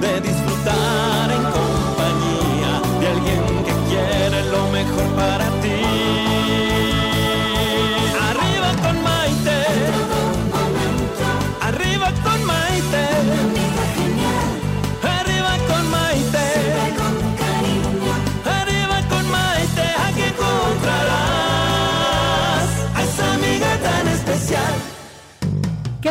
de disfrutar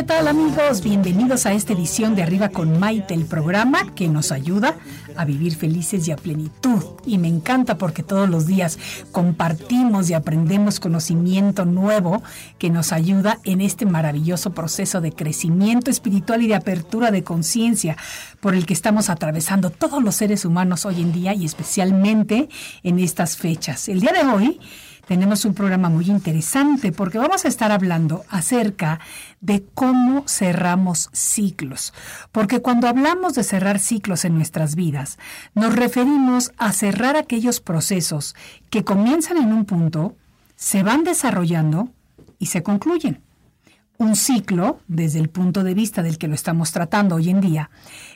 tal amigos? Bienvenidos a esta edición de Arriba con Maite, el programa que nos ayuda a vivir felices y a plenitud. Y me encanta porque todos los días compartimos y aprendemos conocimiento nuevo que nos ayuda en este maravilloso proceso de crecimiento espiritual y de apertura de conciencia por el que estamos atravesando todos los seres humanos hoy en día y especialmente en estas fechas. El día de hoy tenemos un programa muy interesante porque vamos a estar hablando acerca de cómo cerramos ciclos. Porque cuando hablamos de cerrar ciclos en nuestras vidas, nos referimos a cerrar aquellos procesos que comienzan en un punto, se van desarrollando y se concluyen. Un ciclo, desde el punto de vista del que lo estamos tratando hoy en día,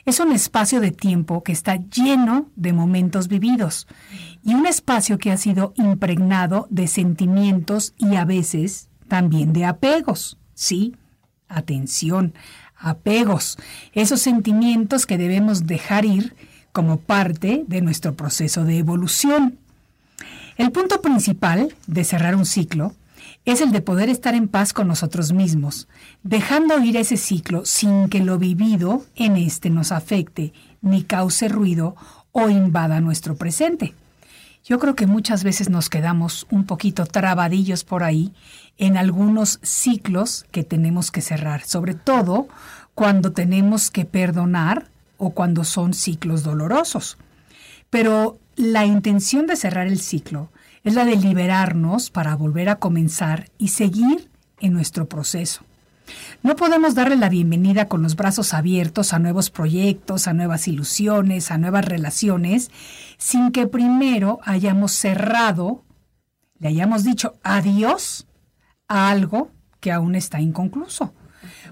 es un espacio de tiempo que está lleno de momentos vividos y un espacio que ha sido impregnado de sentimientos y a veces también de apegos. Sí, atención, apegos, esos sentimientos que debemos dejar ir como parte de nuestro proceso de evolución. El punto principal de cerrar un ciclo es el de poder estar en paz con nosotros mismos, dejando ir ese ciclo sin que lo vivido en este nos afecte, ni cause ruido o invada nuestro presente. Yo creo que muchas veces nos quedamos un poquito trabadillos por ahí en algunos ciclos que tenemos que cerrar, sobre todo cuando tenemos que perdonar o cuando son ciclos dolorosos. Pero la intención de cerrar el ciclo es la de liberarnos para volver a comenzar y seguir en nuestro proceso. No podemos darle la bienvenida con los brazos abiertos a nuevos proyectos, a nuevas ilusiones, a nuevas relaciones, sin que primero hayamos cerrado, le hayamos dicho adiós a algo que aún está inconcluso.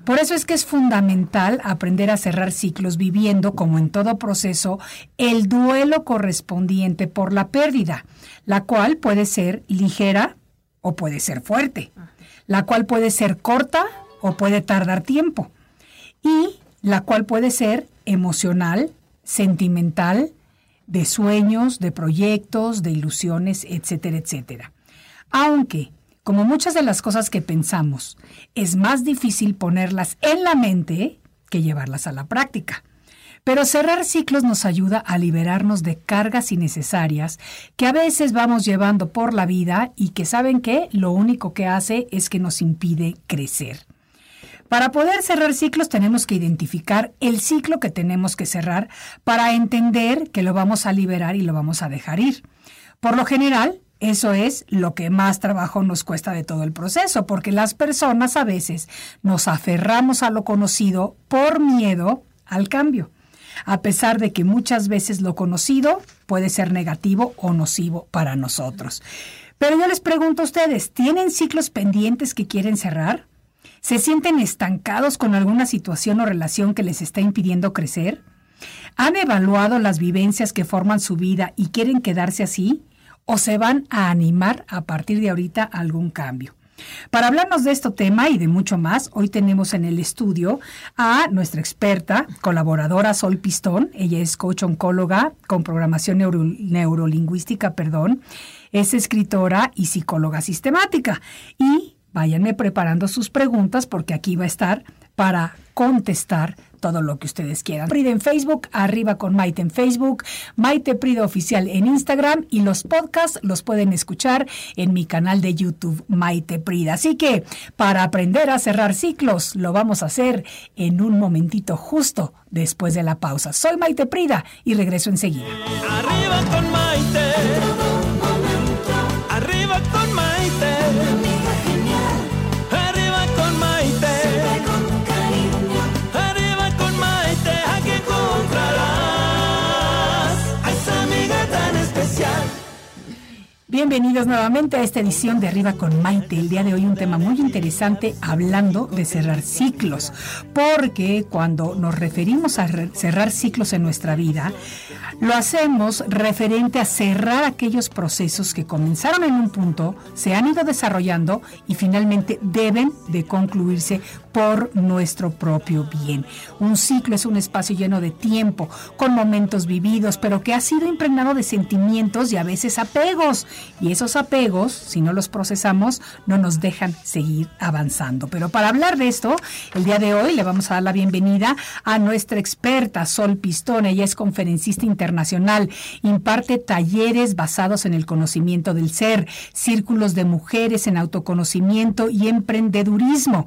Por eso es que es fundamental aprender a cerrar ciclos viviendo, como en todo proceso, el duelo correspondiente por la pérdida, la cual puede ser ligera o puede ser fuerte, la cual puede ser corta o puede tardar tiempo, y la cual puede ser emocional, sentimental, de sueños, de proyectos, de ilusiones, etcétera, etcétera. Aunque como muchas de las cosas que pensamos, es más difícil ponerlas en la mente que llevarlas a la práctica. Pero cerrar ciclos nos ayuda a liberarnos de cargas innecesarias que a veces vamos llevando por la vida y que saben que lo único que hace es que nos impide crecer. Para poder cerrar ciclos tenemos que identificar el ciclo que tenemos que cerrar para entender que lo vamos a liberar y lo vamos a dejar ir. Por lo general, eso es lo que más trabajo nos cuesta de todo el proceso, porque las personas a veces nos aferramos a lo conocido por miedo al cambio, a pesar de que muchas veces lo conocido puede ser negativo o nocivo para nosotros. Pero yo les pregunto a ustedes, ¿tienen ciclos pendientes que quieren cerrar? ¿Se sienten estancados con alguna situación o relación que les está impidiendo crecer? ¿Han evaluado las vivencias que forman su vida y quieren quedarse así? o se van a animar a partir de ahorita a algún cambio. Para hablarnos de este tema y de mucho más, hoy tenemos en el estudio a nuestra experta, colaboradora Sol Pistón. Ella es coach oncóloga con programación neurolingüística, perdón. Es escritora y psicóloga sistemática. Y váyanme preparando sus preguntas porque aquí va a estar para contestar todo lo que ustedes quieran. Prida en Facebook, arriba con Maite en Facebook, Maite Prida Oficial en Instagram y los podcasts los pueden escuchar en mi canal de YouTube Maite Prida. Así que para aprender a cerrar ciclos lo vamos a hacer en un momentito justo después de la pausa. Soy Maite Prida y regreso enseguida. Arriba con Bienvenidos nuevamente a esta edición de Arriba con Maite. El día de hoy un tema muy interesante hablando de cerrar ciclos, porque cuando nos referimos a cerrar ciclos en nuestra vida, lo hacemos referente a cerrar aquellos procesos que comenzaron en un punto, se han ido desarrollando y finalmente deben de concluirse por nuestro propio bien. Un ciclo es un espacio lleno de tiempo, con momentos vividos, pero que ha sido impregnado de sentimientos y a veces apegos. Y esos apegos, si no los procesamos, no nos dejan seguir avanzando. Pero para hablar de esto, el día de hoy le vamos a dar la bienvenida a nuestra experta Sol Pistón. Ella es conferencista internacional, imparte talleres basados en el conocimiento del ser, círculos de mujeres en autoconocimiento y emprendedurismo,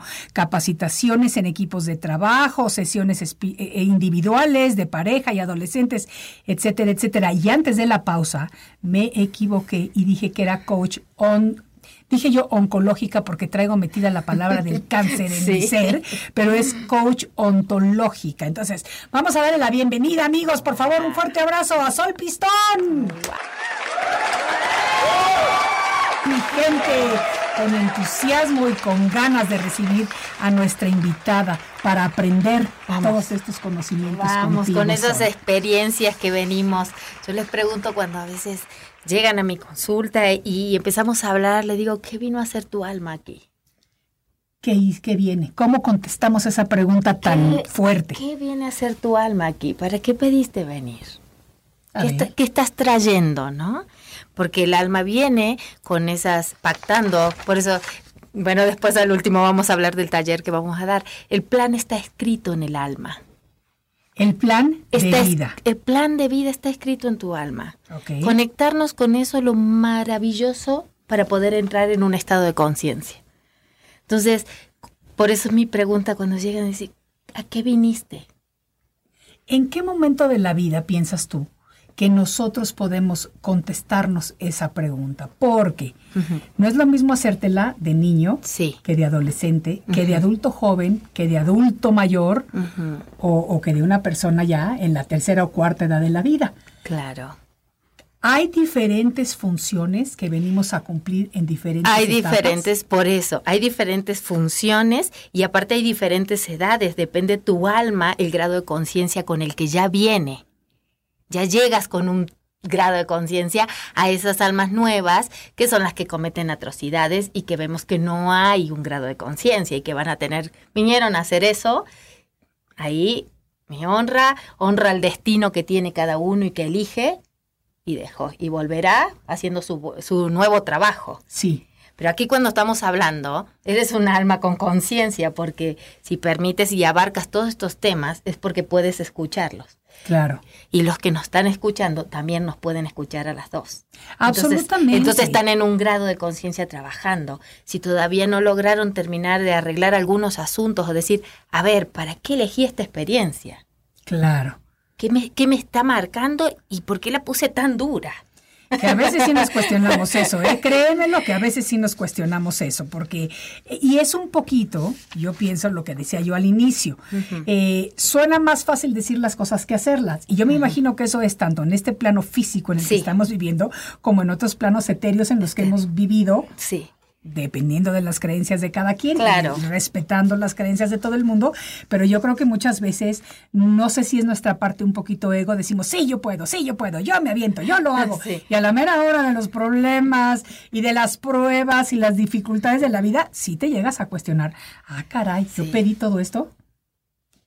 capacitaciones en equipos de trabajo, sesiones e, e individuales de pareja y adolescentes, etcétera, etcétera. Y antes de la pausa, me equivoqué y dije que era coach on dije yo oncológica porque traigo metida la palabra del cáncer en mi ser, pero es coach ontológica. Entonces, vamos a darle la bienvenida, amigos. Por favor, un fuerte abrazo a Sol Pistón. Mi gente, con entusiasmo y con ganas de recibir a nuestra invitada para aprender todos estos conocimientos. Vamos, con esas experiencias que venimos. Yo les pregunto cuando a veces llegan a mi consulta y empezamos a hablar, le digo, ¿qué vino a hacer tu alma aquí? ¿Qué, qué viene? ¿Cómo contestamos esa pregunta tan fuerte? ¿Qué viene a hacer tu alma aquí? ¿Para qué pediste venir? ¿Qué, ¿Qué, estás trayendo, no? Porque el alma viene con esas pactando, por eso, bueno, después al último vamos a hablar del taller que vamos a dar. El plan está escrito en el alma. El plan de vida. El plan de vida está escrito en tu alma. Conectarnos con eso es lo maravilloso para poder entrar en un estado de conciencia. Entonces, por eso es mi pregunta cuando llegan decir, ¿a qué viniste? ¿En qué momento de la vida piensas tú que nosotros podemos contestarnos esa pregunta, porque no es lo mismo hacértela de niño que de adolescente, que de adulto joven, que de adulto mayor o, que de una persona ya en la tercera o cuarta edad de la vida. Claro. Hay diferentes funciones que venimos a cumplir en diferentes Hay diferentes, por eso, hay diferentes funciones y aparte hay diferentes edades, depende tu alma, el grado de conciencia con el que ya viene ya llegas con un grado de conciencia a esas almas nuevas que son las que cometen atrocidades y que vemos que no hay un grado de conciencia y que van a tener, vinieron a hacer eso, ahí me honra, honra el destino que tiene cada uno y que elige y dejó y volverá haciendo su, su nuevo trabajo. Sí. Pero aquí cuando estamos hablando, eres un alma con conciencia porque si permites y abarcas todos estos temas es porque puedes escucharlos. Claro. Y los que nos están escuchando también nos pueden escuchar a las dos. Absolutamente. Entonces, están en un grado de conciencia trabajando. Si todavía no lograron terminar de arreglar algunos asuntos o decir, a ver, ¿para qué elegí esta experiencia? Claro. ¿Qué me, qué me está marcando y por qué la puse tan dura? Que a veces sí nos cuestionamos eso, ¿eh? Créemelo que a veces sí nos cuestionamos eso, porque, y es un poquito, yo pienso lo que decía yo al inicio, eh, suena más fácil decir las cosas que hacerlas. Y yo me imagino que eso es tanto en este plano físico en el que estamos viviendo, como en otros planos etéreos en los que hemos vivido. Sí dependiendo de las creencias de cada quien, Claro. respetando las creencias de todo el mundo, pero yo creo que muchas veces, no sé si es nuestra parte un poquito ego, decimos, sí, yo puedo, sí, yo puedo, yo me aviento, yo lo hago. Sí. Y a la mera hora de los problemas y de las pruebas y las dificultades de la vida, sí te llegas a cuestionar, ah, caray, yo Sí. pedí todo esto.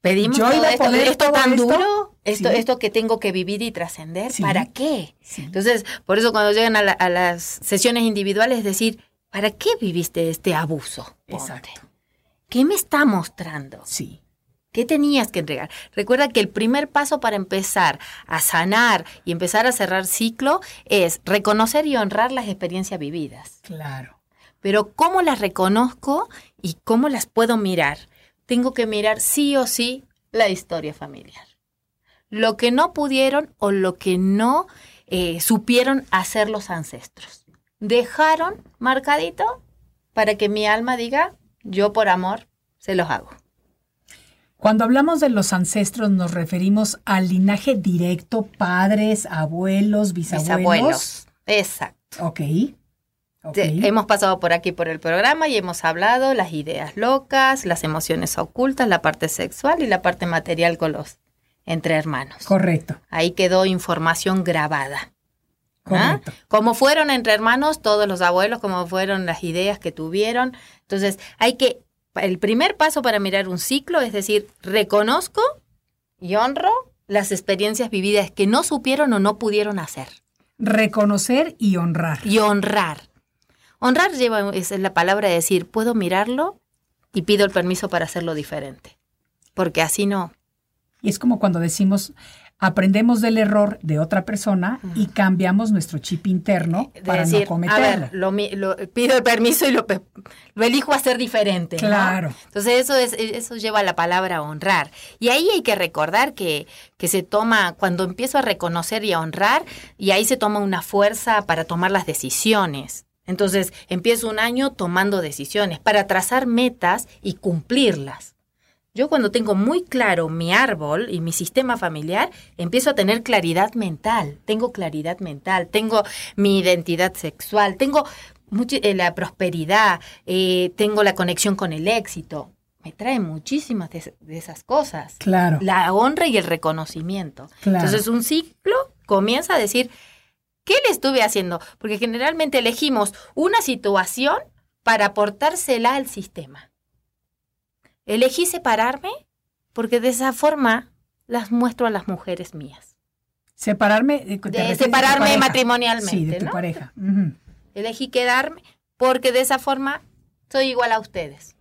Pedimos Yo todo iba a esto, poder esto todo tan esto. duro, esto, Sí. esto que tengo que vivir y trascender. ¿para qué? Entonces, por eso cuando llegan a, la- a las sesiones individuales, decir, ¿para qué viviste este abuso? Ponte. Exacto. ¿Qué me está mostrando? Sí. ¿Qué tenías que entregar? Recuerda que el primer paso para empezar a sanar y empezar a cerrar ciclo es reconocer y honrar las experiencias vividas. Claro. Pero ¿cómo las reconozco y cómo las puedo mirar? Tengo que mirar sí o sí la historia familiar. Lo que no pudieron o lo que no eh, supieron hacer los ancestros. Dejaron marcadito para que mi alma diga, yo por amor se los hago. Cuando hablamos de los ancestros nos referimos al linaje directo, padres, abuelos, bisabuelos. Bisabuelos. Exacto. Ok. ok. Te- Hemos pasado por aquí por el programa y hemos hablado las ideas locas, las emociones ocultas, la parte sexual y la parte material con los entre hermanos. Correcto, Ahí quedó información grabada. ¿Ah? Cómo fueron entre hermanos todos los abuelos, cómo fueron las ideas que tuvieron. Entonces, hay que, el primer paso para mirar un ciclo es decir, reconozco y honro las experiencias vividas que no supieron o no pudieron hacer. Reconocer y honrar. Y honrar. Honrar lleva, es la palabra de decir, puedo mirarlo y pido el permiso para hacerlo diferente. Porque así no. Y es como cuando decimos, aprendemos del error de otra persona y cambiamos nuestro chip interno De para decir, no a cometerlo. ver, lo, pido el permiso y lo, lo elijo hacer diferente. ¿no? Claro. Entonces eso es, eso lleva a la palabra honrar. Y ahí hay que recordar que, que se toma, cuando empiezo a reconocer y a honrar, y ahí se toma una fuerza para tomar las decisiones. Entonces empiezo un año tomando decisiones para trazar metas y cumplirlas. Yo cuando tengo muy claro mi árbol y mi sistema familiar, empiezo a tener claridad mental. Tengo claridad mental, tengo mi identidad sexual, tengo muchi- eh, la prosperidad, eh, tengo la conexión con el éxito. Me trae muchísimas de, de esas cosas. Claro. La honra y el reconocimiento. Claro. Entonces un ciclo comienza a decir, ¿qué le estuve haciendo? Porque generalmente elegimos una situación para aportársela al sistema. Elegí separarme porque de esa forma las muestro a las mujeres mías. Separarme. eh, De separarme pareja. matrimonialmente, Sí, de tu ¿no? pareja. Elegí quedarme porque de esa forma soy igual a ustedes.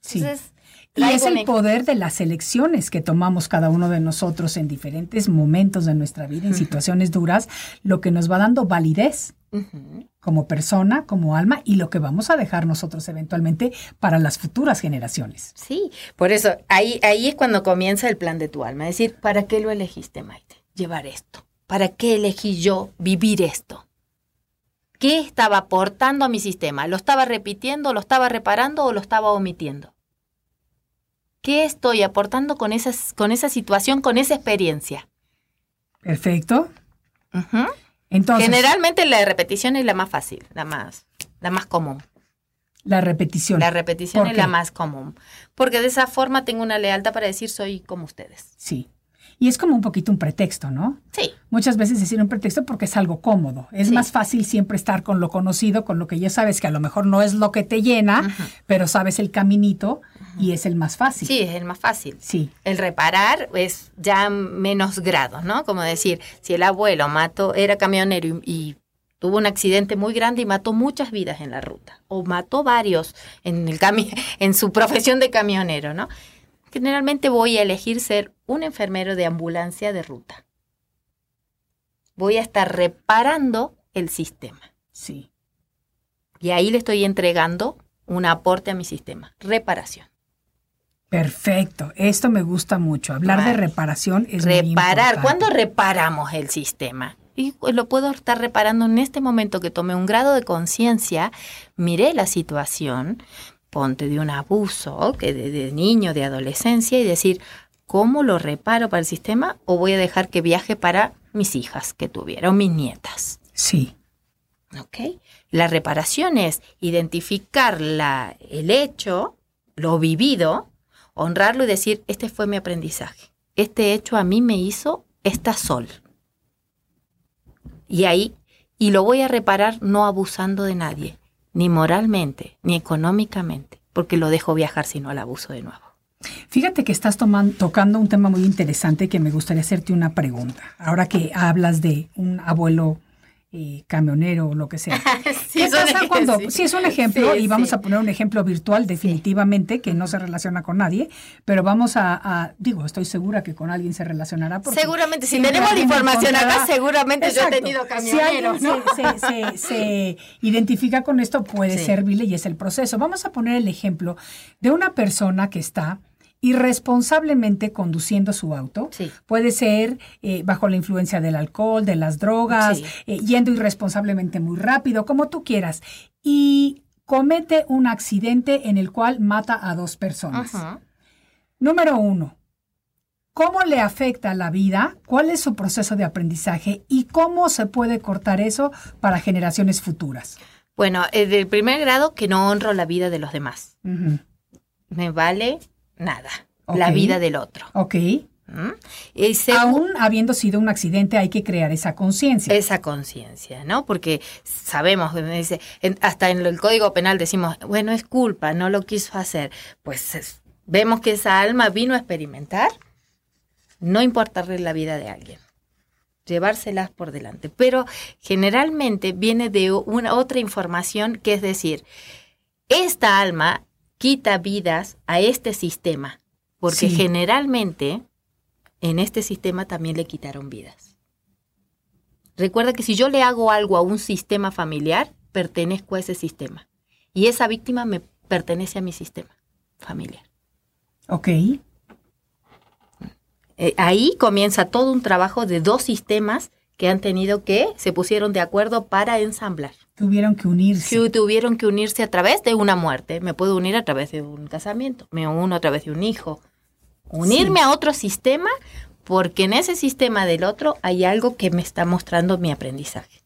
Sí. Entonces, Y es el poder de las elecciones que tomamos cada uno de nosotros en diferentes momentos de nuestra vida, en situaciones duras, lo que nos va dando validez Como persona, como alma y lo que vamos a dejar nosotros eventualmente para las futuras generaciones. Sí, por eso ahí, ahí es cuando comienza el plan de tu alma. Es decir, ¿para qué lo elegiste, Maite? Llevar esto. ¿Para qué elegí yo vivir esto? ¿Qué estaba aportando a mi sistema? ¿Lo estaba repitiendo, lo estaba reparando o lo estaba omitiendo? ¿Qué estoy aportando con, esas, con esa situación, con esa experiencia? Perfecto. Ujú. Entonces, Generalmente la repetición es la más fácil, la más, la más común. la repetición. La repetición ¿Por es la más común. Porque de esa forma tengo una lealtad para decir soy como ustedes. Sí. Y es como un poquito un pretexto, ¿no? Sí. Muchas veces decir un pretexto porque es algo cómodo. Es Sí. más fácil siempre estar con lo conocido, con lo que ya sabes que a lo mejor no es lo que te llena, pero sabes el caminito y es el más fácil. Sí, es el más fácil. Sí, El reparar es ya menos grado, ¿no? Como decir, si el abuelo mató, era camionero y, y tuvo un accidente muy grande y mató muchas vidas en la ruta, o mató varios en, el cami en su profesión de camionero, ¿no? Generalmente voy a elegir ser un enfermero de ambulancia de ruta. Voy a estar reparando el sistema. sí. Y ahí le estoy entregando un aporte a mi sistema. Reparación. Perfecto. Esto me gusta mucho. Hablar de reparación es reparar. ¿Cuándo reparamos el sistema? Y pues, lo puedo estar reparando en este momento que tomé un grado de conciencia, miré la situación, ponte de un abuso que de, de niño, de adolescencia, y decir, ¿cómo lo reparo para el sistema o voy a dejar que viaje para mis hijas que tuviera o mis nietas? Sí. ¿Ok? La reparación es identificar la, el hecho, lo vivido, honrarlo y decir, este fue mi aprendizaje. Este hecho a mí me hizo esta sol. Y ahí, y lo voy a reparar no abusando de nadie, ni moralmente, ni económicamente, porque lo dejo viajar si no al abuso de nuevo. Fíjate que estás tocando un tema muy interesante que me gustaría hacerte una pregunta. Ahora que hablas de un abuelo eh, camionero o lo que sea. sí, ¿Qué pasa cuando, sí. es un ejemplo y vamos a poner un ejemplo virtual definitivamente que no se relaciona con nadie, pero vamos a, digo, estoy segura que con alguien se relacionará. Seguramente, si tenemos la información acá, seguramente yo he tenido camionero. Si alguien se, identifica con esto, puede servirle y es el proceso. Vamos a poner el ejemplo de una persona que está irresponsablemente conduciendo su auto. Puede ser eh, bajo la influencia del alcohol, de las drogas, eh, yendo irresponsablemente muy rápido, como tú quieras. Y comete un accidente en el cual mata a dos personas. Número uno, ¿cómo le afecta la vida? ¿Cuál es su proceso de aprendizaje? ¿Y cómo se puede cortar eso para generaciones futuras? Bueno, eh, del primer grado, que no honro la vida de los demás. Me vale nada, la vida del otro. Ok. ¿Mm? Aún habiendo sido un accidente, hay que crear esa conciencia. Esa conciencia, ¿no? Porque sabemos, dice, hasta en el Código Penal decimos, bueno, es culpa, no lo quiso hacer. Pues vemos que esa alma vino a experimentar, no importarle la vida de alguien, llevárselas por delante. Pero generalmente viene de una otra información que es decir, esta alma quita vidas a este sistema, porque generalmente en este sistema también le quitaron vidas. Recuerda que si yo le hago algo a un sistema familiar, pertenezco a ese sistema. Y esa víctima me pertenece a mi sistema familiar. Ok. Eh, ahí comienza todo un trabajo de dos sistemas que han tenido que, se pusieron de acuerdo para ensamblar. Tuvieron que unirse. tuvieron que unirse a través de una muerte. Me puedo unir a través de un casamiento, me uno a través de un hijo. Unirme a otro sistema porque en ese sistema del otro hay algo que me está mostrando mi aprendizaje.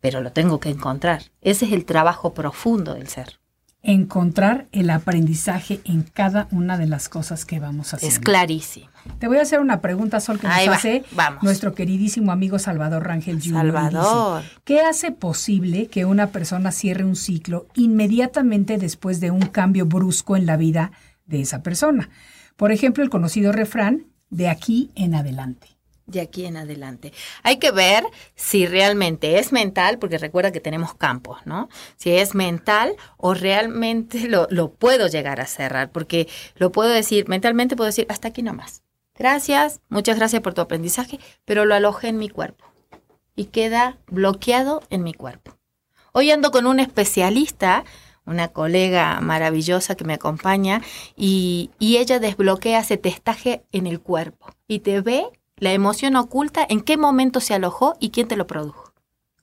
Pero lo tengo que encontrar. Ese es el trabajo profundo del ser encontrar el aprendizaje en cada una de las cosas que vamos a hacer. Es clarísimo. Te voy a hacer una pregunta, Sol, que nos hace nuestro queridísimo amigo Salvador Rangel Jr. Salvador. ¿Qué hace posible que una persona cierre un ciclo inmediatamente después de un cambio brusco en la vida de esa persona? Por ejemplo, el conocido refrán, de aquí en adelante de aquí en adelante. Hay que ver si realmente es mental, porque recuerda que tenemos campos, ¿no? Si es mental o realmente lo, puedo llegar a cerrar, porque lo puedo decir, mentalmente puedo decir, hasta aquí nomás. Gracias, muchas gracias por tu aprendizaje, pero lo alojé en mi cuerpo y queda bloqueado en mi cuerpo. Hoy ando con un especialista, una colega maravillosa que me acompaña, y, y ella desbloquea ese testaje en el cuerpo y te ve la emoción oculta, en qué momento se alojó y quién te lo produjo.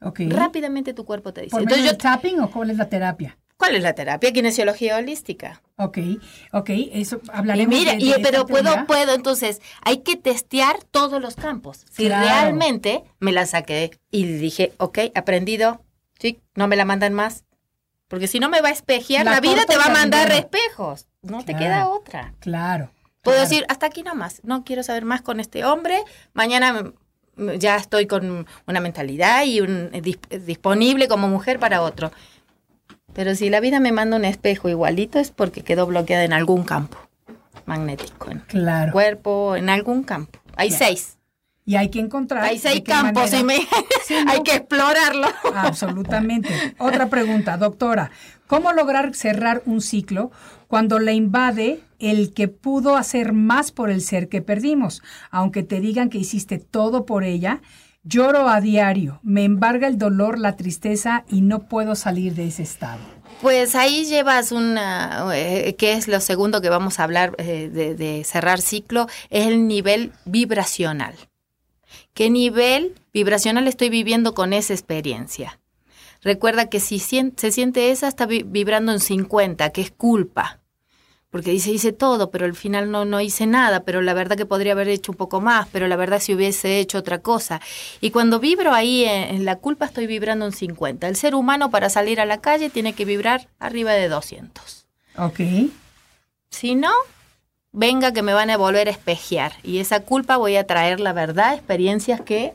Okay. Rápidamente tu cuerpo te dice. ¿Por medio tapping o cuál es la terapia? ¿Cuál es la terapia? Kinesiología holística. Ok, ok, eso hablaremos. Y mire, y, pero puedo, puedo, entonces, hay que testear todos los campos. Si realmente me la saqué y dije, ok, aprendido, sí, no me la mandan más. Porque si no me va a espejear, la, vida te va a mandar espejos. No te queda otra. Claro. Puedo decir, hasta aquí nomás, no quiero saber más con este hombre, mañana ya estoy con una mentalidad y un, eh, disponible como mujer para otro. Pero si la vida me manda un espejo igualito es porque quedó bloqueada en algún campo magnético, en el cuerpo, en algún campo. Hay seis. Y hay que encontrar. Hay seis campos y me... hay que explorarlo. Absolutamente. Otra pregunta, doctora. ¿Cómo lograr cerrar un ciclo cuando le invade el que pudo hacer más por el ser que perdimos? Aunque te digan que hiciste todo por ella, lloro a diario, me embarga el dolor, la tristeza y no puedo salir de ese estado. Pues ahí llevas una, eh, que es lo segundo que vamos a hablar eh, de cerrar ciclo, es el nivel vibracional qué nivel vibracional estoy viviendo con esa experiencia. Recuerda que si se siente esa, está vibrando en 50, que es culpa. porque dice, hice todo, pero al final no, no hice nada, pero la verdad que podría haber hecho un poco más, pero la verdad si hubiese hecho otra cosa. Y cuando vibro ahí en, en la culpa estoy vibrando un 50. El ser humano para salir a la calle tiene que vibrar arriba de 200. Ok. Si no, venga que me van a volver a espejear. Y esa culpa voy a traer la verdad, experiencias que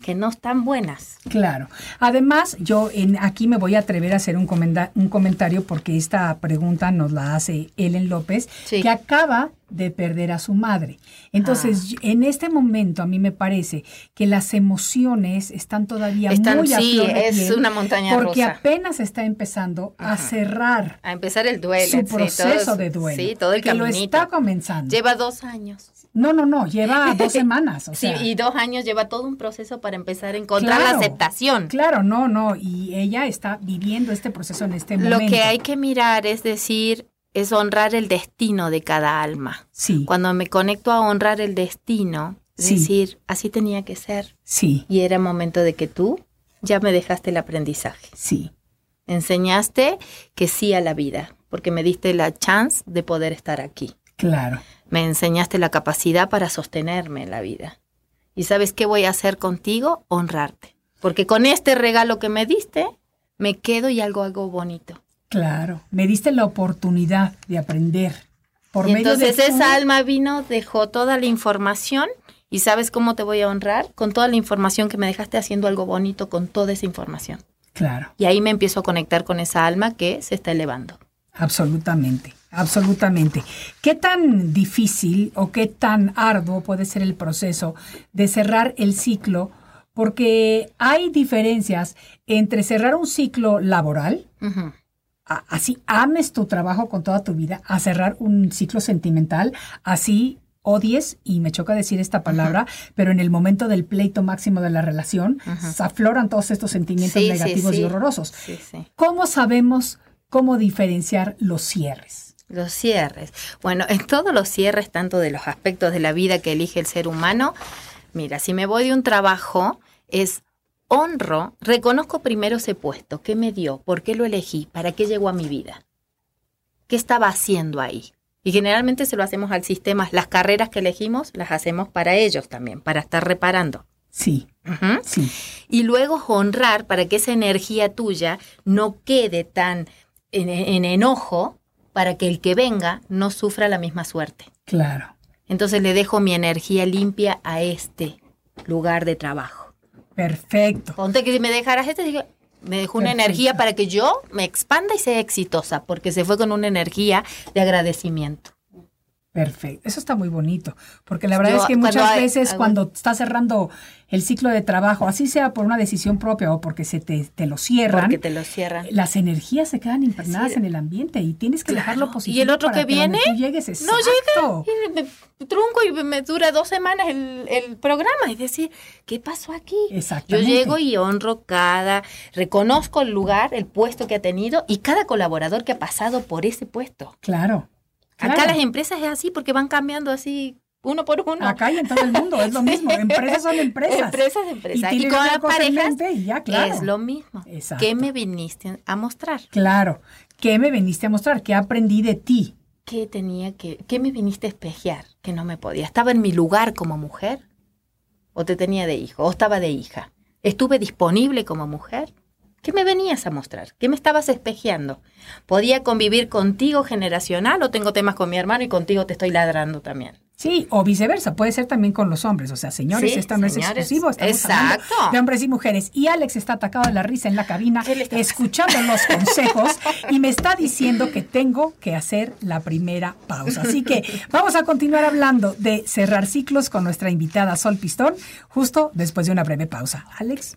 que no están buenas. Claro. Además, yo en, aquí me voy a atrever a hacer un, comenda- un comentario porque esta pregunta nos la hace Ellen López, Sí. que acaba de perder a su madre. Entonces, Ah. en este momento a mí me parece que las emociones están todavía Están- muy a sí, es piel una montaña porque rusa. apenas está empezando a cerrar A empezar el duelo. su sí, proceso todo- de duelo. Sí, todo el que lo está comenzando. Lleva dos años. No, no, no, lleva dos semanas. O Sí, sea, y dos años lleva todo un proceso para empezar a encontrar la aceptación. Claro, no, no. Y ella está viviendo este proceso en este Lo momento. que hay que mirar es decir, es honrar el destino de cada alma. Sí, Cuando me conecto a honrar el destino, es Sí. decir, así tenía que ser. sí, Y era momento de que tú ya me dejaste el aprendizaje. sí. Enseñaste que sí a la vida, porque me diste la chance de poder estar aquí. Claro. Me enseñaste la capacidad para sostenerme en la vida. ¿Y sabes qué voy a hacer contigo? Honrarte. Porque con este regalo que me diste, me quedo y hago algo bonito. Claro, me diste la oportunidad de aprender. Por y medio entonces de esa alma vino, dejó toda la información y ¿sabes cómo te voy a honrar? Con toda la información que me dejaste haciendo algo bonito con toda esa información. Claro, Y ahí me empiezo a conectar con esa alma que se está elevando. absolutamente, absolutamente. ¿Qué tan difícil o qué tan arduo puede ser el proceso de cerrar el ciclo? Porque hay diferencias entre cerrar un ciclo laboral, a- así ames tu trabajo con toda tu vida, a cerrar un ciclo sentimental, así odies, y me choca decir esta palabra, pero en el momento del pleito máximo de la relación, se afloran todos estos sentimientos Sí, sí, negativos y horrorosos. ¿Cómo sabemos cómo diferenciar los cierres? Los cierres. Bueno, en todos los cierres, tanto de los aspectos de la vida que elige el ser humano, mira, si me voy de un trabajo, es honro, reconozco primero ese puesto, qué me dio, por qué lo elegí, para qué llegó a mi vida, qué estaba haciendo ahí. Y generalmente se lo hacemos al sistema, las carreras que elegimos las hacemos para ellos también, para estar reparando. Sí, sí, Y luego honrar para que esa energía tuya no quede tan en, en enojo para que el que venga no sufra la misma suerte. claro. Entonces le dejo mi energía limpia a este lugar de trabajo. Perfecto. Ponte que si me dejaras este, me dejó una Perfecto. energía para que yo me expanda y sea exitosa, porque se fue con una energía de agradecimiento. Perfecto. Eso está muy bonito, porque la verdad Yo, es que muchas hay- veces cuando estás cerrando el ciclo de trabajo, así sea por una decisión propia o porque se te, te lo cierran, Porque te lo cierran. las energías se quedan impregnadas Sí. en el ambiente y tienes que dejarlo positivo. Y el otro para que viene, tú llegues. No Exacto. llega y me trunco y me dura dos semanas el, el programa. Es decir, ¿qué pasó aquí? Yo llego y honro cada, reconozco el lugar, el puesto que ha tenido y cada colaborador que ha pasado por ese puesto. Claro. Acá las empresas es así porque van cambiando así uno por uno. Acá y en todo el mundo es lo mismo. Empresas son empresas. Empresas, empresas. Y, tienen con las parejas y ya, claro. es lo mismo. Exacto. ¿Qué me viniste a mostrar? Claro. ¿Qué me viniste a mostrar? ¿Qué aprendí de ti? ¿Qué tenía que, qué me viniste a espejear? Que no me podía. ¿Estaba en mi lugar como mujer? ¿O te tenía de hijo? ¿O estaba de hija? ¿Estuve disponible como mujer? ¿Qué me venías a mostrar? ¿Qué me estabas espejeando? ¿Podía convivir contigo generacional o tengo temas con mi hermano y contigo te estoy ladrando también? Sí, o viceversa, puede ser también con los hombres. O sea, señores, Sí, esto no es exclusivo, estamos hablando Exacto. de hombres y mujeres. Y Alex está atacado de la risa en la cabina, ¿Qué le está escuchando los consejos y me está diciendo que tengo que hacer la primera pausa. Así que vamos a continuar hablando de cerrar ciclos con nuestra invitada Sol Pistón, justo después de una breve pausa. Alex.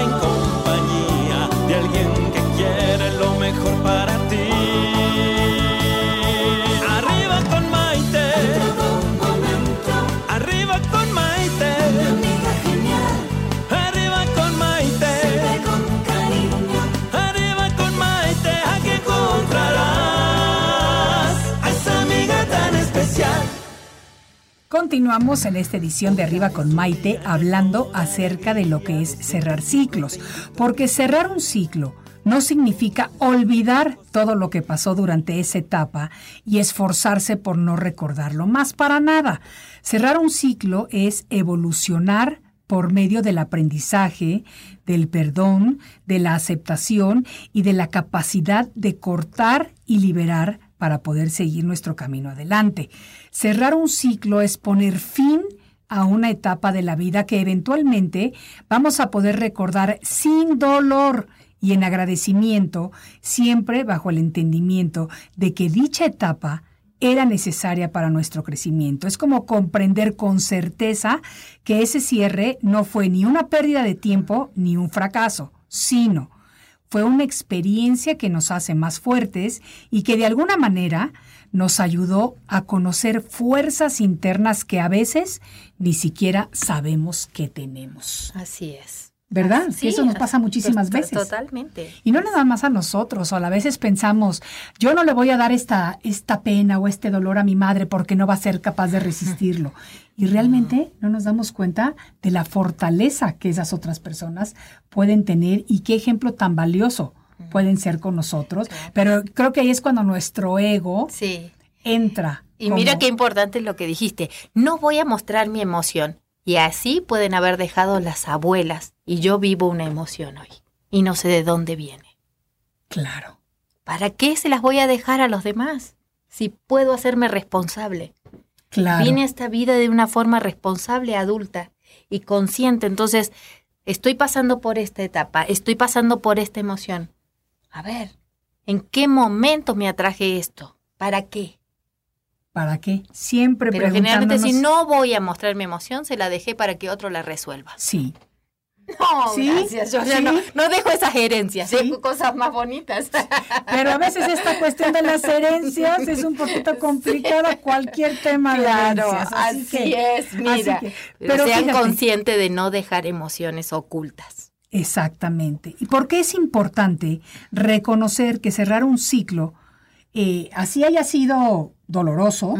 continuamos en esta edición de Arriba con Maite hablando acerca de lo que es cerrar ciclos, porque cerrar un ciclo no significa olvidar todo lo que pasó durante esa etapa y esforzarse por no recordarlo más para nada. Cerrar un ciclo es evolucionar por medio del aprendizaje, del perdón, de la aceptación y de la capacidad de cortar y liberar para poder seguir nuestro camino adelante. Cerrar un ciclo es poner fin a una etapa de la vida que eventualmente vamos a poder recordar sin dolor y en agradecimiento, siempre bajo el entendimiento de que dicha etapa era necesaria para nuestro crecimiento. Es como comprender con certeza que ese cierre no fue ni una pérdida de tiempo ni un fracaso, sino fue una experiencia que nos hace más fuertes y que de alguna manera nos ayudó a conocer fuerzas internas que a veces ni siquiera sabemos que tenemos. Así es. ¿Verdad? Sí, eso nos pasa muchísimas veces. Totalmente. Y no nada más a nosotros, o a veces pensamos, yo no le voy a dar esta, esta pena o este dolor a mi madre porque no va a ser capaz de resistirlo. Y realmente no nos damos cuenta de la fortaleza que esas otras personas pueden tener y qué ejemplo tan valioso pueden ser con nosotros. Pero creo que ahí es cuando nuestro ego Sí. entra. Y mira qué importante es lo que dijiste. No voy a mostrar mi emoción. Y así pueden haber dejado las abuelas. Y yo vivo una emoción hoy. Y no sé de dónde viene. Claro. ¿Para qué se las voy a dejar a los demás? Si puedo hacerme responsable. Claro. Vine a esta vida de una forma responsable, adulta y consciente. Entonces, estoy pasando por esta etapa, estoy pasando por esta emoción. A ver, ¿en qué momento me atraje esto? ¿Para qué? ¿Para qué? Siempre Pero generalmente si no voy a mostrar mi emoción, se la dejé para que otro la resuelva. Sí. No, ¿Sí? gracias. Yo ya no, no dejo esas herencias, ¿Sí? dejo cosas más bonitas. Pero a veces esta cuestión de las herencias es un poquito complicada, cualquier tema de Claro, herencias. así, que- es, mira. que- pero sean fíjate. conscientes de no dejar emociones ocultas. Exactamente. ¿Y por qué es importante reconocer que cerrar un ciclo, eh, así haya sido doloroso,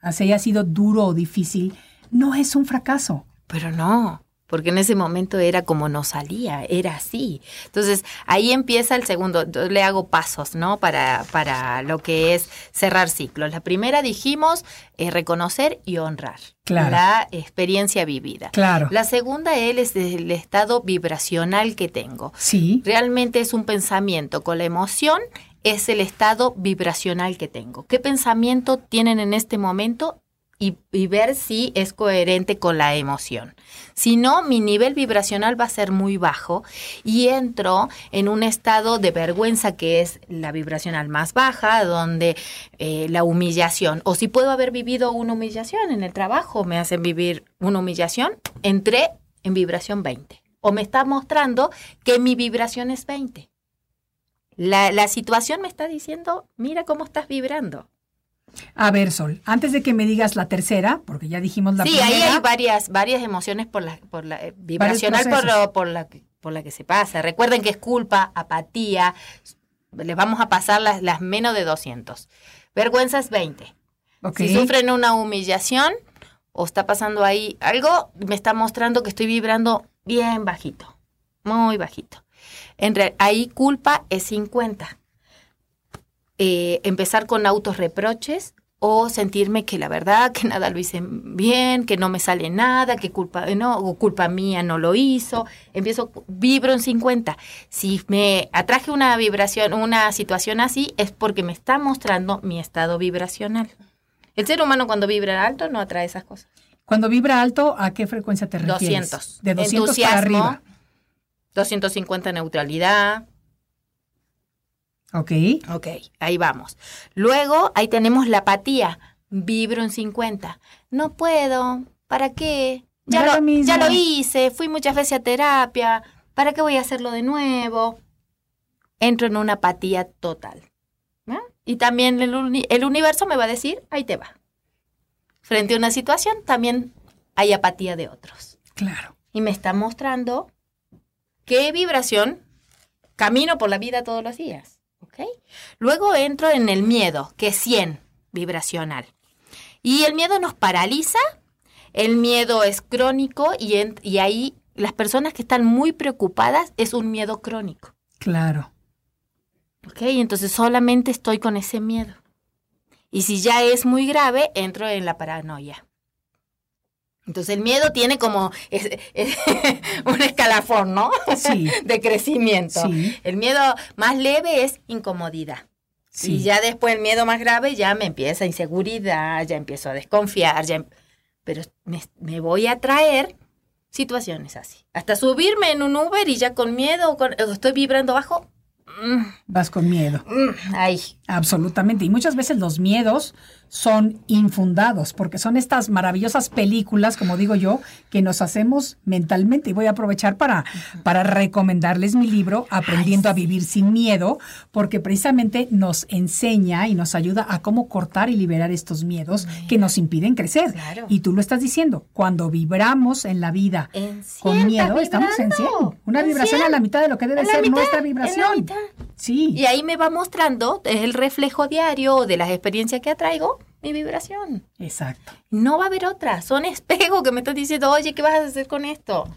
así haya sido duro o difícil, no es un fracaso? Pero no, porque en ese momento era como no salía, era así. Entonces ahí empieza el segundo, yo le hago pasos, ¿no? Para, para lo que es cerrar ciclos. La primera dijimos eh, reconocer y honrar Claro. la experiencia vivida. Claro. La segunda él es el estado vibracional que tengo. Sí, Realmente es un pensamiento con la emoción, es el estado vibracional que tengo. ¿Qué pensamiento tienen en este momento? Y, y ver si es coherente con la emoción. Si no, mi nivel vibracional va a ser muy bajo y entro en un estado de vergüenza que es la vibracional más baja, donde eh, la humillación, o si puedo haber vivido una humillación en el trabajo, me hacen vivir una humillación, entré en vibración 20. O me está mostrando que mi vibración es 20. La, la situación me está diciendo, mira cómo estás vibrando. A ver, Sol, antes de que me digas la tercera, porque ya dijimos la sí, primera. ahí hay varias, varias emociones por la, por la eh, vibracional por, lo- por la, que- por la que se pasa. Recuerden que es culpa, apatía. Les vamos a pasar las, las menos de 200. Vergüenza es 20. Ok. Si sufren una humillación o está pasando ahí algo, me está mostrando que estoy vibrando bien bajito, muy bajito. En real- ahí culpa es 50. Eh, empezar con autorreproches o sentirme que la verdad, que nada lo hice bien, que no me sale nada, que culpa, no, o culpa mía no lo hizo. Empiezo, vibro en 50. Si me atraje una vibración, una situación así, es porque me está mostrando mi estado vibracional. El ser humano cuando vibra alto no atrae esas cosas. Cuando vibra alto, ¿a qué frecuencia te refieres? 200. De 200 para Entusiasmo. arriba. 250 neutralidad. Ok. Ok, ahí vamos. Luego, ahí tenemos la apatía. Vibro en 50. No puedo. ¿Para qué? Ya lo, ya lo hice. Fui muchas veces a terapia. ¿Para qué voy a hacerlo de nuevo? Entro en una apatía total. ¿no? Y también el, uni- el universo me va a decir, ahí te va. Frente a una situación, también hay apatía de otros. Claro. y me está mostrando qué vibración camino por la vida todos los días. ¿Ok? Luego entro en el miedo, que es 100 vibracional. Y el miedo nos paraliza El miedo es crónico y, en- y ahí las personas que están muy preocupadas es un miedo crónico. Claro. ¿Ok? Entonces solamente estoy con ese miedo. Y si ya es muy grave, entro en la paranoia. Entonces el miedo tiene como es- es un escalafón, ¿no? Sí. De crecimiento. Sí. El miedo más leve es incomodidad. Sí. Y ya después el miedo más grave ya me empieza inseguridad, ya empiezo a desconfiar, ya em- pero me, me voy a traer situaciones así. Hasta subirme en un Uber y ya con miedo, con, o estoy vibrando bajo. mm, Vas con miedo. mm, ay, Absolutamente. Y muchas veces los miedos son infundados, porque son estas maravillosas películas, como digo yo, que nos hacemos mentalmente. Y voy a aprovechar para, para recomendarles mi libro, Aprendiendo a Vivir sin Miedo, porque precisamente nos enseña y nos ayuda a cómo cortar y liberar estos miedos que nos impiden crecer. Claro. Y tú lo estás diciendo, cuando vibramos en la vida En con miedo, estamos en 100. vibrando. Una En vibración a la mitad de lo que debe ser mitad, nuestra vibración. Sí. Y ahí me va mostrando, el reflejo diario de las experiencias que atraigo, mi vibración. Exacto. No va a haber otra, son espejos que me están diciendo, oye, ¿qué vas a hacer con esto?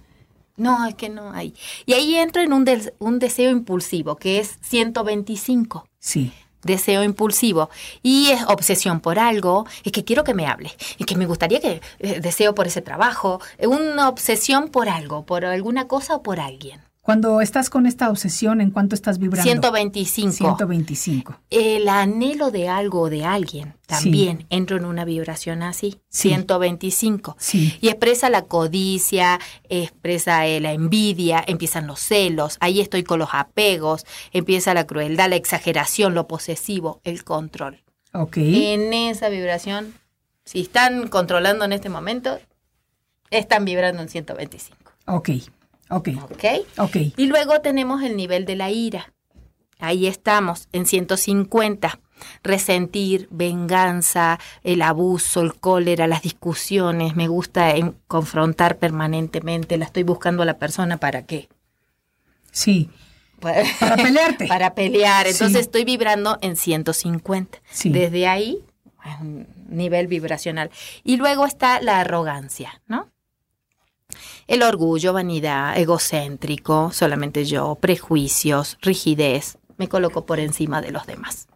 No, es que no hay. Y ahí entro en un, des- un deseo impulsivo, que es 125. Sí. Deseo impulsivo. Y es obsesión por algo, es que quiero que me hable, y que me gustaría que eh, deseo por ese trabajo, eh, una obsesión por algo, por alguna cosa o por alguien. Cuando estás con esta obsesión, ¿en cuánto estás vibrando? 125. 125. El anhelo de algo o de alguien también entro en una vibración así, Sí. 125. Sí. Y expresa la codicia, expresa la envidia, empiezan los celos, ahí estoy con los apegos, empieza la crueldad, la exageración, lo posesivo, el control. Ok. En esa vibración, si están controlando en este momento, están vibrando en 125. Ok. Ok. ¿Ok? Ok. Y luego tenemos el nivel de la ira. Ahí estamos, en 150. Resentir, venganza, el abuso, el cólera, las discusiones. Me gusta en- confrontar permanentemente. La estoy buscando a la persona para qué. Sí. Para, Para pelearte. para pelear. Entonces Sí. estoy vibrando en 150. Sí. Desde ahí, nivel vibracional. Y luego está la arrogancia, ¿no? El orgullo, vanidad, egocéntrico, solamente yo, prejuicios, rigidez, me coloco por encima de los demás.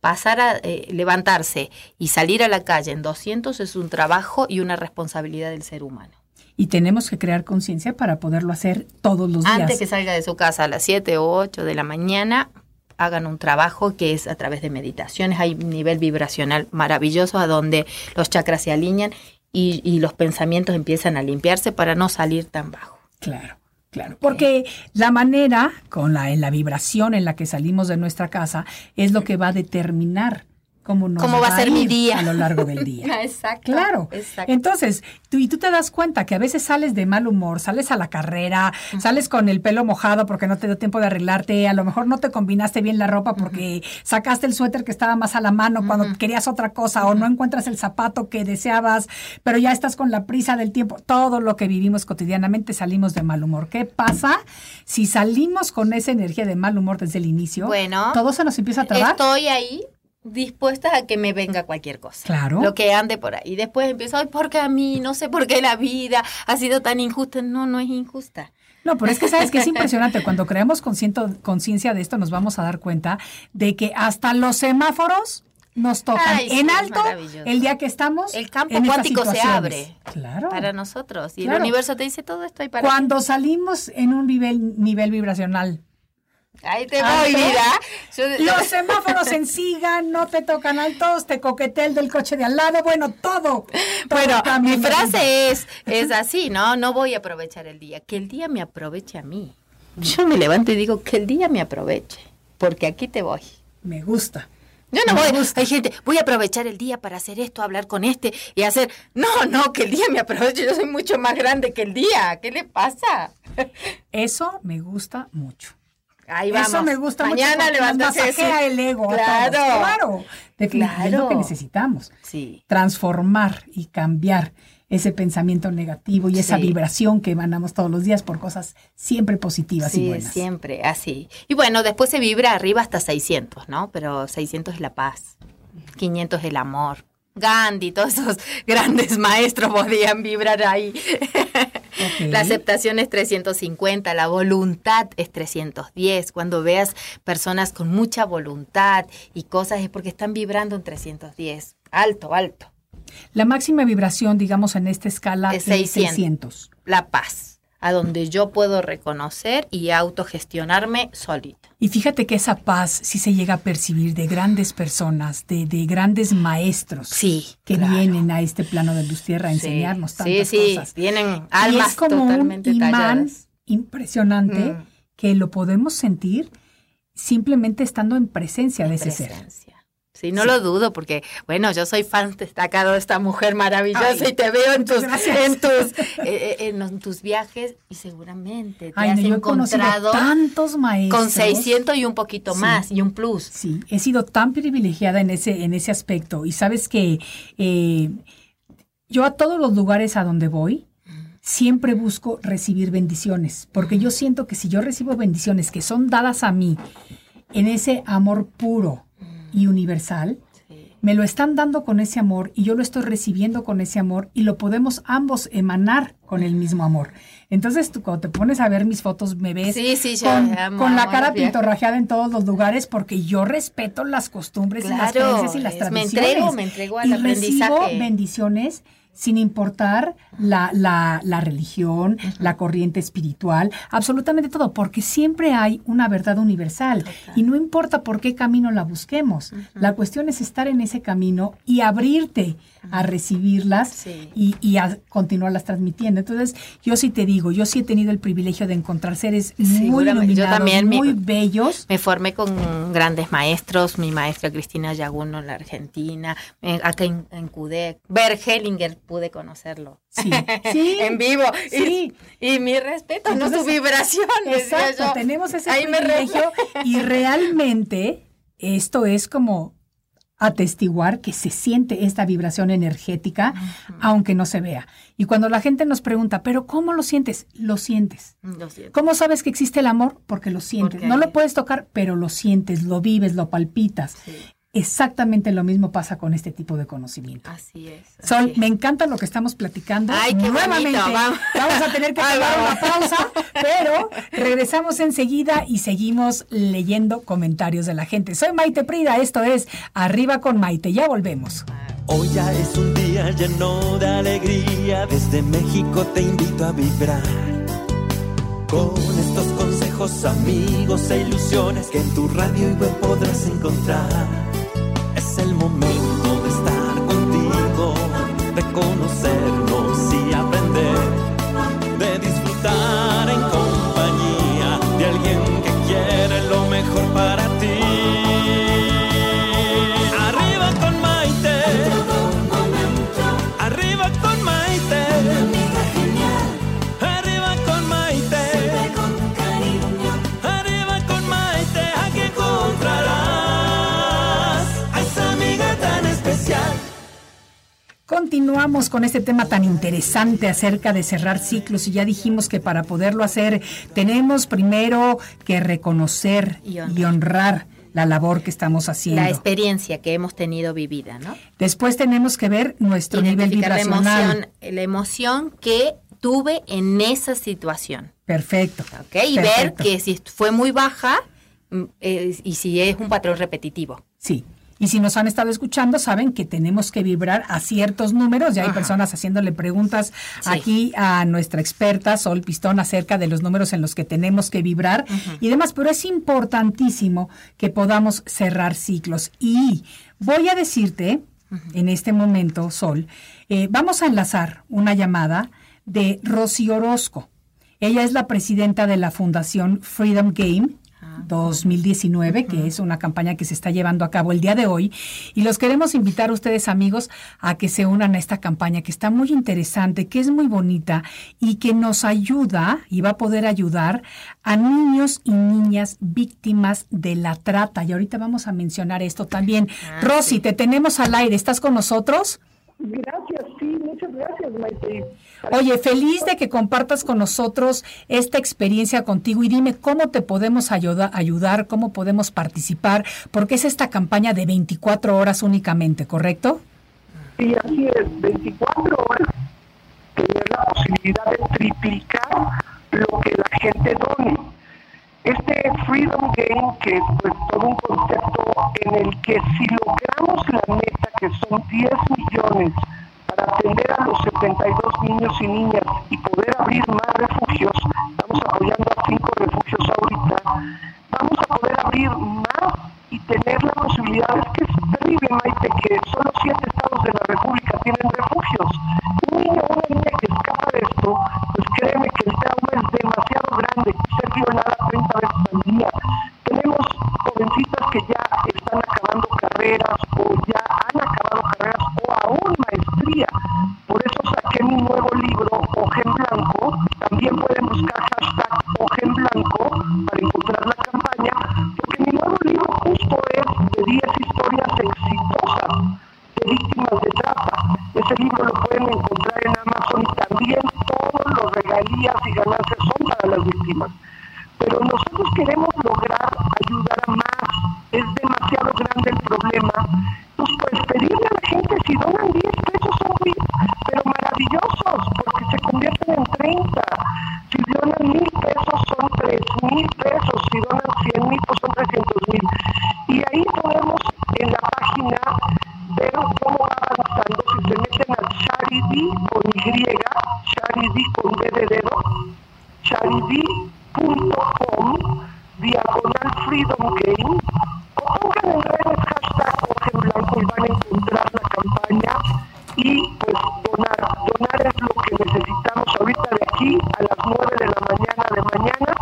Pasar a eh, levantarse y salir a la calle en 200 es un trabajo y una responsabilidad del ser humano. Y tenemos que crear conciencia para poderlo hacer todos los días. Antes que salga de su casa a las 7 o 8 de la mañana, hagan un trabajo que es a través de meditaciones. Hay un nivel vibracional maravilloso a donde los chakras se alinean y, y los pensamientos empiezan a limpiarse para no salir tan bajo. Claro, claro. Porque la manera, con la, en la vibración en la que salimos de nuestra casa, es lo que va a determinar cómo nos ¿Cómo va a ser mi día? a lo largo del día. Exacto. Claro. Exacto. Entonces, tú, y tú te das cuenta que a veces sales de mal humor, sales a la carrera, sales con el pelo mojado porque no te dio tiempo de arreglarte, a lo mejor no te combinaste bien la ropa porque sacaste el suéter que estaba más a la mano cuando querías otra cosa o no encuentras el zapato que deseabas, pero ya estás con la prisa del tiempo. Todo lo que vivimos cotidianamente salimos de mal humor. ¿Qué pasa si salimos con esa energía de mal humor desde el inicio? Bueno, todo se nos empieza a trabar. Estoy ahí dispuesta a que me venga cualquier cosa. Claro. Lo que ande por ahí. Y después empiezo, ay, porque a mí, no sé por qué la vida ha sido tan injusta. No, no es injusta. No, pero es que sabes que es impresionante. Cuando creamos conciencia de esto, nos vamos a dar cuenta de que hasta los semáforos nos tocan Ay, en alto el día que estamos. El campo cuántico se abre Claro. para nosotros. Y Claro. el universo te dice todo esto y para Cuando salimos en un nivel, nivel vibracional. Ahí te voy, mira. Yo- Los semáforos en siga, no te tocan altos, te coquetea el del coche de al lado, bueno, todo. todo Bueno, mi frase es, es así, ¿no? No voy a aprovechar el día, que el día me aproveche a mí. Yo me levanto y digo, que el día me aproveche, porque aquí te voy. Me gusta. Yo no voy, gusta. hay gente, voy a aprovechar el día para hacer esto, hablar con este y hacer, no, no, que el día me aproveche, yo soy mucho más grande que el día, ¿qué le pasa? Eso me gusta mucho. Ahí vamos. Eso me gusta Mañana mucho. y masajea el ego. a Claro. Claro. Es lo que necesitamos. Sí. Transformar y cambiar ese pensamiento negativo y esa vibración que emanamos todos los días por cosas siempre positivas y Sí, buenas. siempre, así. Y bueno, después se vibra arriba hasta 600, ¿no? Pero 600 es la paz, 500 es el amor, Gandhi, todos esos grandes maestros podían vibrar ahí. La aceptación es 350, la voluntad es 310. Cuando veas personas con mucha voluntad y cosas es porque están vibrando en 310. Alto, alto. La máxima vibración, digamos, en esta escala es 600. La paz a donde yo puedo reconocer y autogestionarme solito. Y fíjate que esa paz sí se llega a percibir de grandes personas, de, grandes maestros sí, que vienen a este plano de luz tierra a enseñarnos tantas sí, cosas. Sí, vienen almas y es como totalmente un imán Mm. impresionante que lo podemos sentir simplemente estando en presencia de ese ser. Sí, no lo dudo, porque, bueno, yo soy fan destacado de esta mujer maravillosa y te veo en tus, en tus, eh, en tus viajes y seguramente te Ay, has no, encontrado tantos maestros. con 600 y un poquito Sí. más y un plus. Sí, he sido tan privilegiada en ese, en ese aspecto. Y sabes que eh, yo a todos los lugares a donde voy, siempre busco recibir bendiciones, porque yo siento que si yo recibo bendiciones que son dadas a mí en ese amor puro y universal, me lo están dando con ese amor y yo lo estoy recibiendo con ese amor y lo podemos ambos emanar con el mismo amor. Entonces, tú cuando te pones a ver mis fotos, me ves Sí, sí, yo con, amo, con la cara pintorrajeada en todos los lugares porque yo respeto las costumbres y las creencias y las es- me tradiciones. entrego, me entrego al y aprendizaje. recibo bendiciones sin importar la, la, la religión, la corriente espiritual, absolutamente todo, porque siempre hay una verdad universal y no importa por qué camino la busquemos. La cuestión es estar en ese camino y abrirte a recibirlas Sí. y, y a continuarlas transmitiendo. Entonces, yo sí te digo, yo sí he tenido el privilegio de encontrar seres muy Seguramente. Yo iluminados, también, muy bellos. Me formé con grandes maestros, mi maestra Cristina Yaguno en la Argentina, en- acá en, en Cudec, Bert Hellinger pude conocerlo. Sí, sí. en vivo. Y- Sí. Y, mi respeto, no Entonces, su vibración. Exacto, yo. tenemos ese Ahí me privilegio y realmente esto es como atestiguar que se siente esta vibración energética, aunque no se vea. Y cuando la gente nos pregunta, ¿pero cómo lo sientes? Lo sientes. Lo siento. ¿Cómo sabes que existe el amor? Porque lo sientes. Porque- No lo puedes tocar, pero lo sientes, lo vives, lo palpitas. Sí. Exactamente lo mismo pasa con este tipo de conocimiento. Así es. así Sol, es. me encanta lo que estamos platicando. Ay, qué Nuevamente, bonito, vamos. vamos a tener que tomar una pausa, pero regresamos enseguida y seguimos leyendo comentarios de la gente. Soy Maite Prida, esto es Arriba con Maite. Ya volvemos. Hoy ya es un día lleno de alegría, desde México te invito a vibrar. Con estos consejos, amigos e ilusiones que en tu radio y web podrás encontrar. Momento de estar contigo, de conocernos Continuamos con este tema tan interesante acerca de cerrar ciclos y ya dijimos que para poderlo hacer tenemos primero que reconocer Y honrar. y honrar la labor que estamos haciendo. La experiencia que hemos tenido vivida, ¿no? Después tenemos que ver nuestro nivel Identificar la vibracional. emoción, la emoción que tuve en esa situación. Perfecto. ¿ok? Y ver que si fue muy baja mm, eh, y si es un patrón repetitivo. Sí. Y si nos han estado escuchando, saben que tenemos que vibrar a ciertos números. Ya hay Ajá. personas haciéndole preguntas Sí. aquí a nuestra experta Sol Pistón acerca de los números en los que tenemos que vibrar y demás. Pero es importantísimo que podamos cerrar ciclos. Y voy a decirte en este momento, Sol, eh, vamos a enlazar una llamada de Rosy Orozco. Ella es la presidenta de la Fundación Freedom Game. 2019, que es una campaña que se está llevando a cabo el día de hoy. Y los queremos invitar a ustedes, amigos, a que se unan a esta campaña que está muy interesante, que es muy bonita y que nos ayuda y va a poder ayudar a niños y niñas víctimas de la trata. Y ahorita vamos a mencionar esto también. Ah, Rosy, sí. te tenemos al aire. ¿Estás con nosotros? Gracias, sí, muchas gracias, Maite. Oye, feliz de que compartas con nosotros esta experiencia contigo y dime cómo te podemos ayuda- ayudar, cómo podemos participar, porque es esta campaña de 24 horas únicamente, ¿correcto? Sí, así es, 24 horas tener la posibilidad de triplicar lo que la gente done. Este Freedom Game, que es pues, todo un concepto en el que si logramos la meta, que son 10 millones, para atender a los 72 niños y niñas y poder abrir más refugios, estamos apoyando a cinco refugios ahorita, vamos a poder abrir más y tener la posibilidad, es que es terrible, que solo siete estados de la República tienen refugios. Un niño o una niña que escapa de esto, pues créeme que el trauma es demasiado grande, ser violada 30 veces al día. Tenemos jovencitas que ya están acabando carreras o ya han acabado carreras o aún maestría. Por eso saqué mi nuevo libro, Oje en Blanco. También pueden buscar hashtag Oje en Blanco para encontrar la campaña, porque mi nuevo libro justo es de 10 historias exitosas de víctimas de trata. Ese libro lo pueden encontrar en Amazon y también todos los regalías y ganancias son para las víctimas. Pero nosotros queremos lograr ayudar a más. Es demasiado grande el problema. Pues, pues pedirle a la gente si donan 10 pesos son muy, pero maravillosos, porque se convierten en 30. Si donan mil pesos son 3 mil pesos, si donan 100 mil pues son 300 mil. Y ahí podemos en la página ver cómo va avanzando. Si se meten a Charity con Y, Charity con D de dedo, charity.com, diagonal freedom game, o pongan en redes hashtag Oje en Blanco y van a encontrar la campaña y pues donar. Donar es lo que necesitamos ahorita de aquí a las 9 de la mañana de mañana.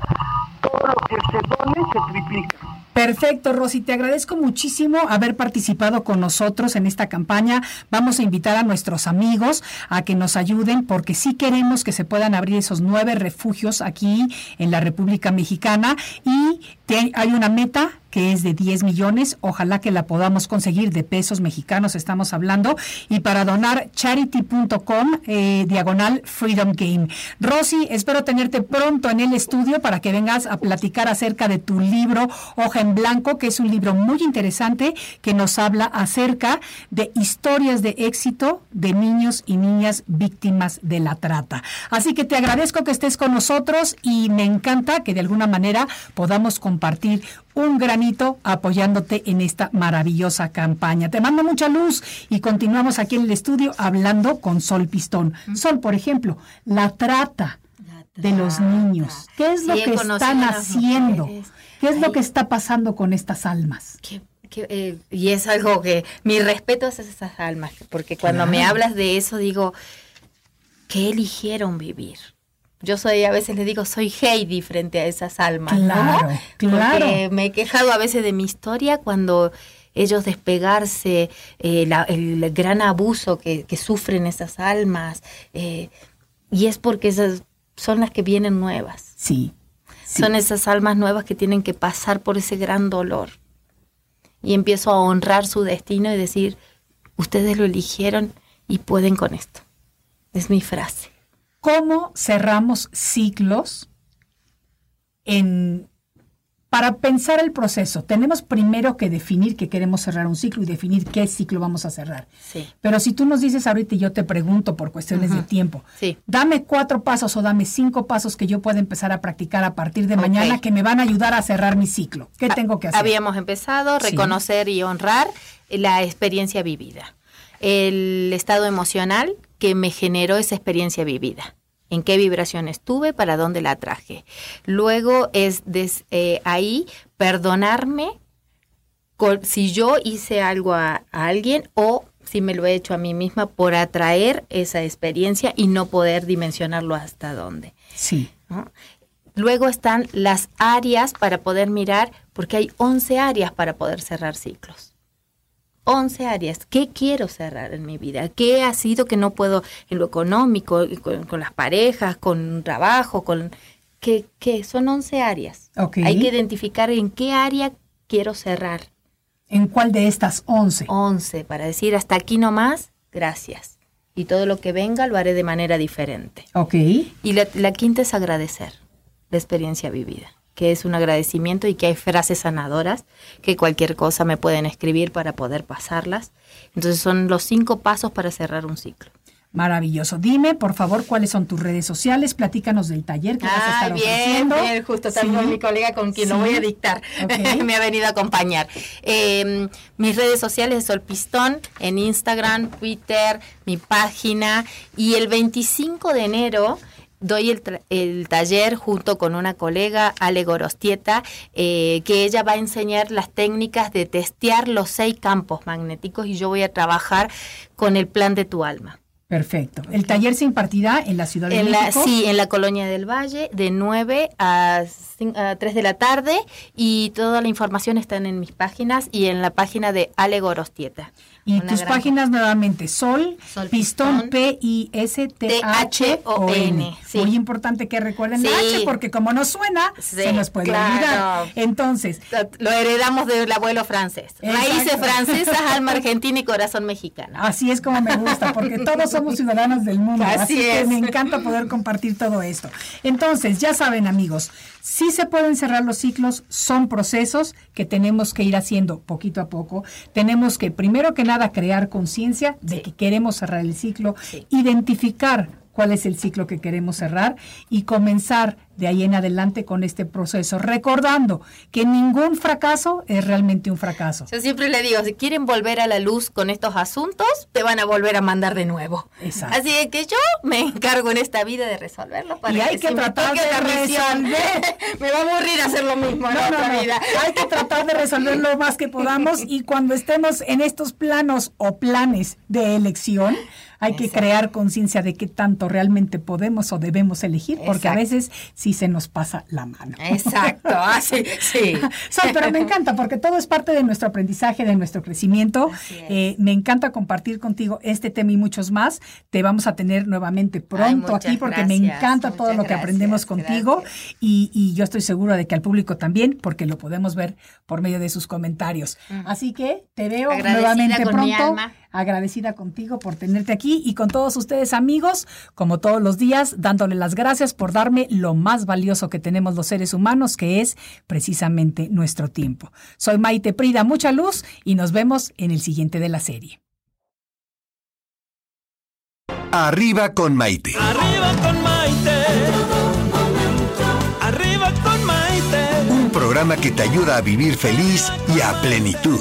Todo lo que se done se triplica. Perfecto, Rosy, te agradezco muchísimo haber participado con nosotros en esta campaña. Vamos a invitar a nuestros amigos a que nos ayuden porque sí queremos que se puedan abrir esos nueve refugios aquí en la República Mexicana y te- hay una meta que es de 10 millones, ojalá que la podamos conseguir de pesos mexicanos, estamos hablando, y para donar charity.com, eh, diagonal Freedom Game. Rosy, espero tenerte pronto en el estudio para que vengas a platicar acerca de tu libro Hoja en Blanco, que es un libro muy interesante que nos habla acerca de historias de éxito de niños y niñas víctimas de la trata. Así que te agradezco que estés con nosotros y me encanta que de alguna manera podamos compartir un apoyándote en esta maravillosa campaña. Te mando mucha luz y continuamos aquí en el estudio hablando con Sol Pistón. Sol, por ejemplo, la trata de los niños. ¿Qué es lo Sí, que están haciendo? mujeres. ¿Qué es lo que está pasando con estas almas? Que, eh, y es algo que mi respeto es a esas almas, porque cuando me hablas de eso digo, ¿qué eligieron vivir? Yo soy, a veces les digo, soy Heidi frente a esas almas, ¿no? Claro, claro. Porque me he quejado a veces de mi historia cuando ellos despegarse, eh, la- el gran abuso que, que sufren esas almas, eh, y es porque esas son las que vienen nuevas. Sí. sí. Son esas almas nuevas que tienen que pasar por ese gran dolor. Y empiezo a honrar su destino y decir, ustedes lo eligieron y pueden con esto. Es mi frase. ¿Cómo cerramos ciclos en para pensar el proceso? Tenemos primero que definir que queremos cerrar un ciclo y definir qué ciclo vamos a cerrar. Sí. Pero si tú nos dices ahorita y yo te pregunto por cuestiones de tiempo, Sí. dame cuatro pasos o dame cinco pasos que yo pueda empezar a practicar a partir de mañana que me van a ayudar a cerrar mi ciclo. ¿Qué tengo que hacer? Habíamos empezado, Sí. reconocer y honrar la experiencia vivida. El estado emocional que me generó esa experiencia vivida. En qué vibración estuve, para dónde la traje. Luego es des- eh, ahí perdonarme con- si yo hice algo a, a alguien o si me lo he hecho a mí misma por atraer esa experiencia y no poder dimensionarlo hasta dónde. Sí. ¿no? Luego están las áreas para poder mirar, porque hay 11 áreas para poder cerrar ciclos. 11 áreas. ¿Qué quiero cerrar en mi vida? ¿Qué ha sido que no puedo en lo económico, con, con las parejas, con un trabajo, con... ¿Qué, qué? Son 11 áreas. Ok. Hay que identificar en qué área quiero cerrar. ¿En cuál de estas once? 11 para decir hasta aquí nomás, gracias. Y todo lo que venga lo haré de manera diferente. Ok. Y la, la quinta es agradecer la experiencia vivida. Que es un agradecimiento y que hay frases sanadoras, que cualquier cosa me pueden escribir para poder pasarlas. Entonces son los cinco pasos para cerrar un ciclo. Maravilloso. Dime, por favor, cuáles son tus redes sociales. Platícanos del taller que vas a estar bien, ofreciendo. Bien, justo también Sí. mi colega con quien lo Sí. voy a dictar. Me ha venido a acompañar. Eh, mis redes sociales es Sol Pistón en Instagram, Twitter, mi página. Y el 25 de enero doy el, tra- el taller junto con una colega, Ale Gorostieta, eh, que ella va a enseñar las técnicas de testear los seis campos magnéticos y yo voy a trabajar con el plan de tu alma. Perfecto. El taller se impartirá en la Ciudad de En la, México. sí, en la Colonia del Valle, de 9 a, cin- a 3 de la tarde, y toda la información está en mis páginas y en la página de Ale Gorostieta. Y tus gran- páginas nuevamente, Sol, Sol Pistón, P-I-S-T-H-O-N. sí. Muy importante que recuerden la Sí. H, porque como no suena, Sí, se nos puede claro. olvidar. Entonces, Lo heredamos del abuelo francés. Raíces francesas, alma argentina y corazón mexicano. Así es como me gusta, porque todos somos ciudadanos del mundo. Así, Así que es. me encanta poder compartir todo esto. Entonces, ya saben, amigos, sí se pueden cerrar los ciclos, son procesos que tenemos que ir haciendo poquito a poco. Tenemos que, primero que nada, crear conciencia de que queremos cerrar el ciclo, Sí. identificar cuál es el ciclo que queremos cerrar y comenzar de ahí en adelante con este proceso, recordando que ningún fracaso es realmente un fracaso. Yo siempre le digo, si quieren volver a la luz con estos asuntos, te van a volver a mandar de nuevo. Exacto. Así que yo me encargo en esta vida de resolverlo para Y hay que si tratar de resolver. me va a aburrir hacer lo mismo en No, no, otra no. vida. Hay que tratar de resolver lo más que podamos y cuando estemos en estos planos o planes de elección, hay que crear conciencia de qué tanto realmente podemos o debemos elegir, porque a veces sí se nos pasa la mano. Exacto, así, sí. Sol, pero me encanta porque todo es parte de nuestro aprendizaje, de nuestro crecimiento. Eh, me encanta compartir contigo este tema y muchos más. Te vamos a tener nuevamente pronto aquí porque me encanta todo lo que aprendemos contigo y, y yo estoy segura de que al público también porque lo podemos ver por medio de sus comentarios. Así que te veo Agradecida nuevamente pronto. Agradecida contigo por tenerte aquí y con todos ustedes amigos, como todos los días, dándole las gracias por darme lo más valioso que tenemos los seres humanos, que es precisamente nuestro tiempo. Soy Maite Prida, mucha luz y nos vemos en el siguiente de la serie. Arriba con Maite. Arriba con Maite. Arriba con Maite. Un programa que te ayuda a vivir feliz y a plenitud.